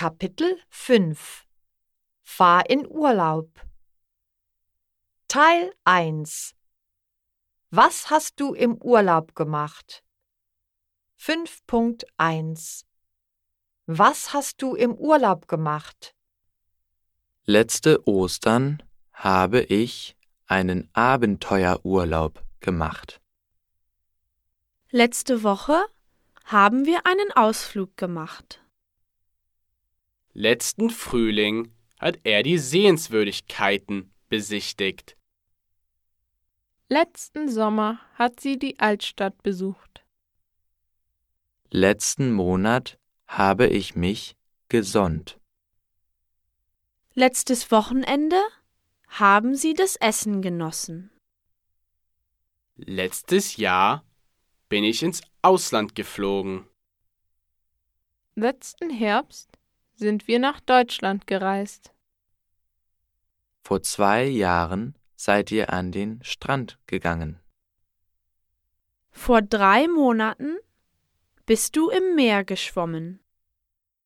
Kapitel 5 Fahr in Urlaub Teil 1 Was hast du im Urlaub gemacht? 5.1 Was hast du im Urlaub gemacht? Letzte Ostern habe ich einen Abenteuerurlaub gemacht. Letzte Woche haben wir einen Ausflug gemacht. Letzten Frühling hat er die Sehenswürdigkeiten besichtigt. Letzten Sommer hat sie die Altstadt besucht. Letzten Monat habe ich mich gesonnt. Letztes Wochenende haben sie das Essen genossen. Letztes Jahr bin ich ins Ausland geflogen. Letzten Herbst sind wir nach Deutschland gereist. Vor zwei Jahren seid ihr an den Strand gegangen. Vor drei Monaten bist du im Meer geschwommen.